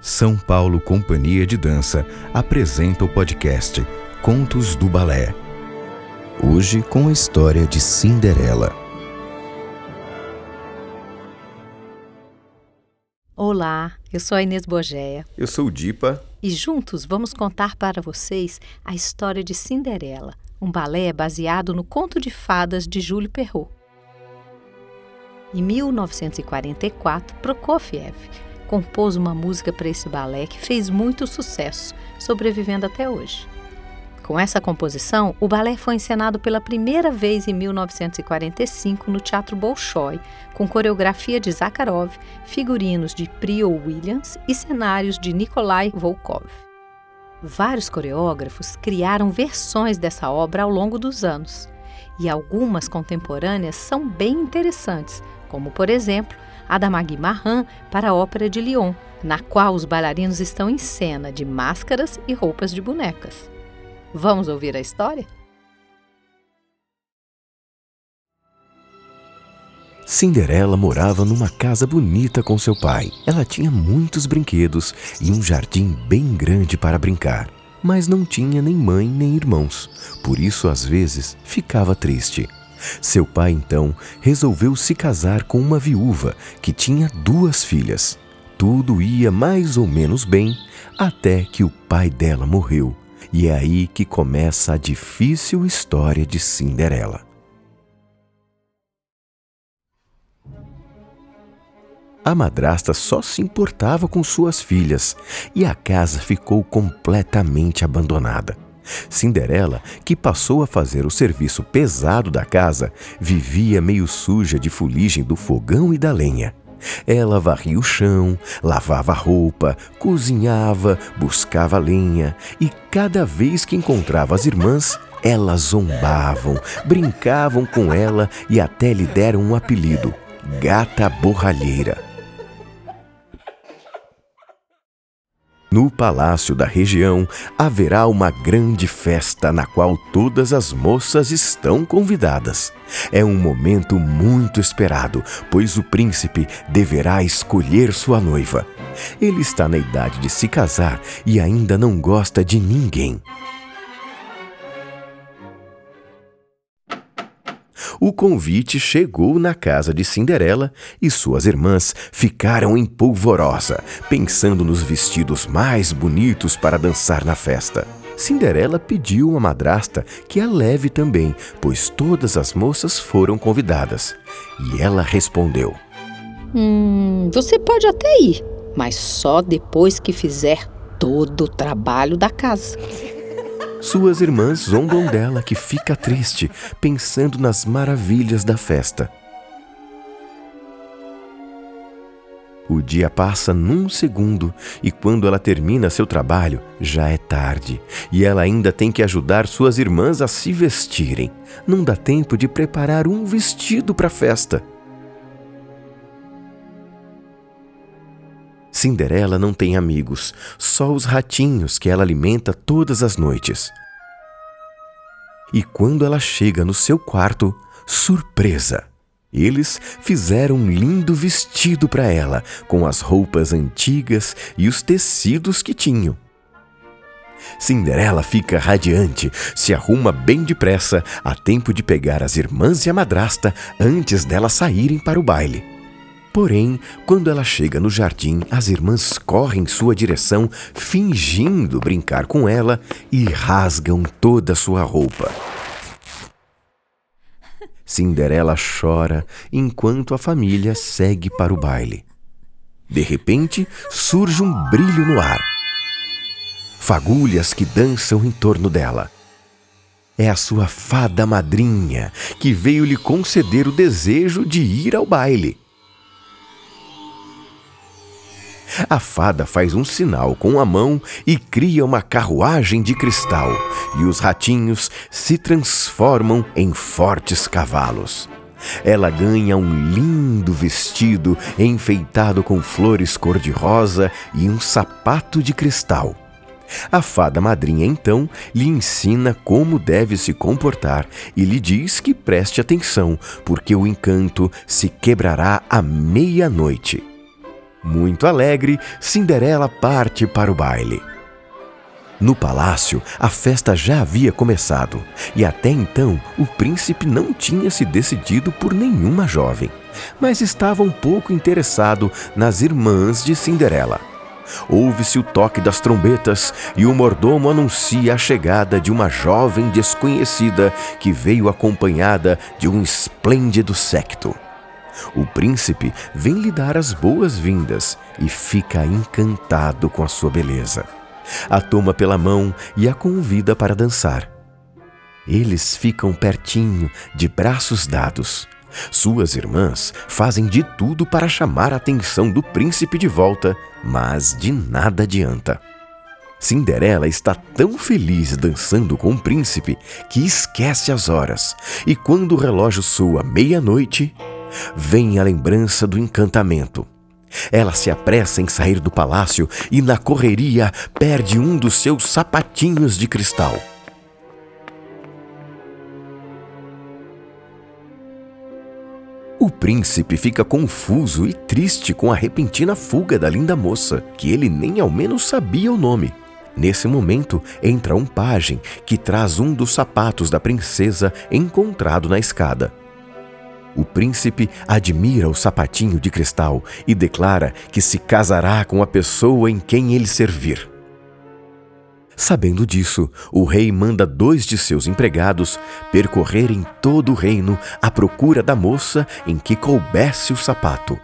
São Paulo Companhia de Dança apresenta o podcast Contos do Balé. Hoje com a história de Cinderela. Olá, eu sou a Inês Bogeia Eu sou o Dipa. e juntos vamos contar para vocês a história de Cinderela, um balé baseado no conto de fadas de Júlio Perrault. Em 1944, Prokofiev compôs uma música para esse balé que fez muito sucesso, sobrevivendo até hoje. Com essa composição, o balé foi encenado pela primeira vez em 1945 no Teatro Bolshoi, com coreografia de Zakharov, figurinos de Prio Williams e cenários de Nikolai Volkov. Vários coreógrafos criaram versões dessa obra ao longo dos anos, e algumas contemporâneas são bem interessantes, como, por exemplo, a da Magui Marran para a Ópera de Lyon, na qual os bailarinos estão em cena de máscaras e roupas de bonecas. Vamos ouvir a história? Cinderela morava numa casa bonita com seu pai. Ela tinha muitos brinquedos e um jardim bem grande para brincar, mas não tinha nem mãe nem irmãos. Por isso, às vezes, ficava triste. Seu pai então resolveu se casar com uma viúva que tinha duas filhas. Tudo ia mais ou menos bem até que o pai dela morreu. E é aí que começa a difícil história de Cinderela. A madrasta só se importava com suas filhas e a casa ficou completamente abandonada. Cinderela, que passou a fazer o serviço pesado da casa, vivia meio suja de fuligem do fogão e da lenha. Ela varria o chão, lavava roupa, cozinhava, buscava lenha e cada vez que encontrava as irmãs, elas zombavam, brincavam com ela e até lhe deram um apelido: Gata Borralheira. No palácio da região haverá uma grande festa na qual todas as moças estão convidadas. É um momento muito esperado, pois o príncipe deverá escolher sua noiva. Ele está na idade de se casar e ainda não gosta de ninguém. O convite chegou na casa de Cinderela e suas irmãs ficaram em polvorosa, pensando nos vestidos mais bonitos para dançar na festa. Cinderela pediu uma madrasta que a leve também, pois todas as moças foram convidadas. E ela respondeu: Hum, você pode até ir, mas só depois que fizer todo o trabalho da casa. Suas irmãs zombam dela que fica triste, pensando nas maravilhas da festa. O dia passa num segundo e quando ela termina seu trabalho, já é tarde e ela ainda tem que ajudar suas irmãs a se vestirem. Não dá tempo de preparar um vestido para a festa. Cinderela não tem amigos, só os ratinhos que ela alimenta todas as noites. E quando ela chega no seu quarto, surpresa! Eles fizeram um lindo vestido para ela, com as roupas antigas e os tecidos que tinham. Cinderela fica radiante, se arruma bem depressa, a tempo de pegar as irmãs e a madrasta antes delas saírem para o baile. Porém, quando ela chega no jardim, as irmãs correm em sua direção, fingindo brincar com ela e rasgam toda sua roupa. Cinderela chora enquanto a família segue para o baile. De repente, surge um brilho no ar. Fagulhas que dançam em torno dela. É a sua fada madrinha que veio lhe conceder o desejo de ir ao baile. A fada faz um sinal com a mão e cria uma carruagem de cristal, e os ratinhos se transformam em fortes cavalos. Ela ganha um lindo vestido enfeitado com flores cor-de-rosa e um sapato de cristal. A fada madrinha então lhe ensina como deve se comportar e lhe diz que preste atenção, porque o encanto se quebrará à meia-noite. Muito alegre, Cinderela parte para o baile. No palácio, a festa já havia começado e até então o príncipe não tinha se decidido por nenhuma jovem, mas estava um pouco interessado nas irmãs de Cinderela. Ouve-se o toque das trombetas e o mordomo anuncia a chegada de uma jovem desconhecida que veio acompanhada de um esplêndido secto. O príncipe vem lhe dar as boas-vindas e fica encantado com a sua beleza. A toma pela mão e a convida para dançar. Eles ficam pertinho, de braços dados. Suas irmãs fazem de tudo para chamar a atenção do príncipe de volta, mas de nada adianta. Cinderela está tão feliz dançando com o príncipe que esquece as horas, e quando o relógio soa meia-noite, vem a lembrança do encantamento. Ela se apressa em sair do palácio e, na correria, perde um dos seus sapatinhos de cristal. O príncipe fica confuso e triste com a repentina fuga da linda moça, que ele nem ao menos sabia o nome. Nesse momento, entra um pajem que traz um dos sapatos da princesa encontrado na escada. O príncipe admira o sapatinho de cristal e declara que se casará com a pessoa em quem ele servir. Sabendo disso, o rei manda dois de seus empregados percorrerem todo o reino à procura da moça em que coubesse o sapato.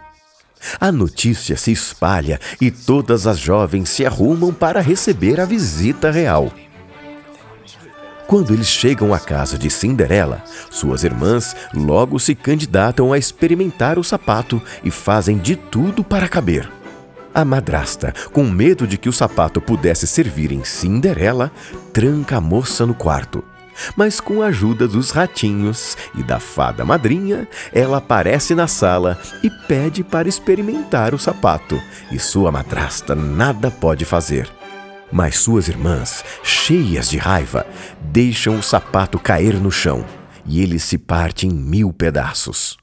A notícia se espalha e todas as jovens se arrumam para receber a visita real. Quando eles chegam à casa de Cinderela, suas irmãs logo se candidatam a experimentar o sapato e fazem de tudo para caber. A madrasta, com medo de que o sapato pudesse servir em Cinderela, tranca a moça no quarto. Mas com a ajuda dos ratinhos e da fada madrinha, ela aparece na sala e pede para experimentar o sapato, e sua madrasta nada pode fazer. Mas suas irmãs, cheias de raiva, deixam o sapato cair no chão e ele se parte em mil pedaços.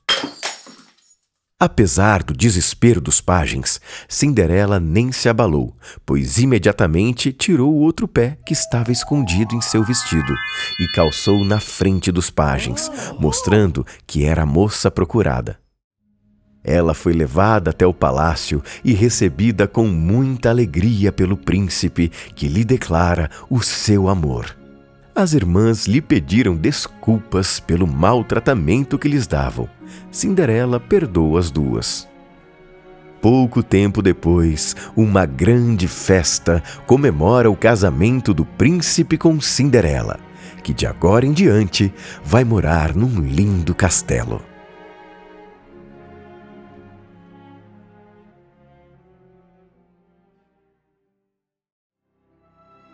Apesar do desespero dos pajens, Cinderela nem se abalou, pois imediatamente tirou o outro pé que estava escondido em seu vestido e calçou na frente dos pajens, mostrando que era a moça procurada. Ela foi levada até o palácio e recebida com muita alegria pelo príncipe, que lhe declara o seu amor. As irmãs lhe pediram desculpas pelo maltratamento que lhes davam. Cinderela perdoa as duas. Pouco tempo depois, uma grande festa comemora o casamento do príncipe com Cinderela, que de agora em diante vai morar num lindo castelo.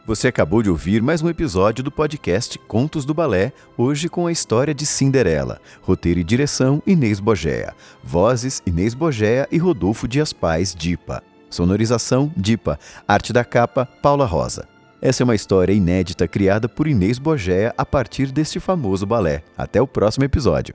Você acabou de ouvir mais um episódio do podcast Contos do Balé, hoje com a história de Cinderela. Roteiro e direção Inês Bogea. Vozes Inês Bogea e Rodolfo Dias Pais Dipa. Sonorização Dipa. Arte da capa Paula Rosa. Essa é uma história inédita criada por Inês Bogea a partir deste famoso balé. Até o próximo episódio.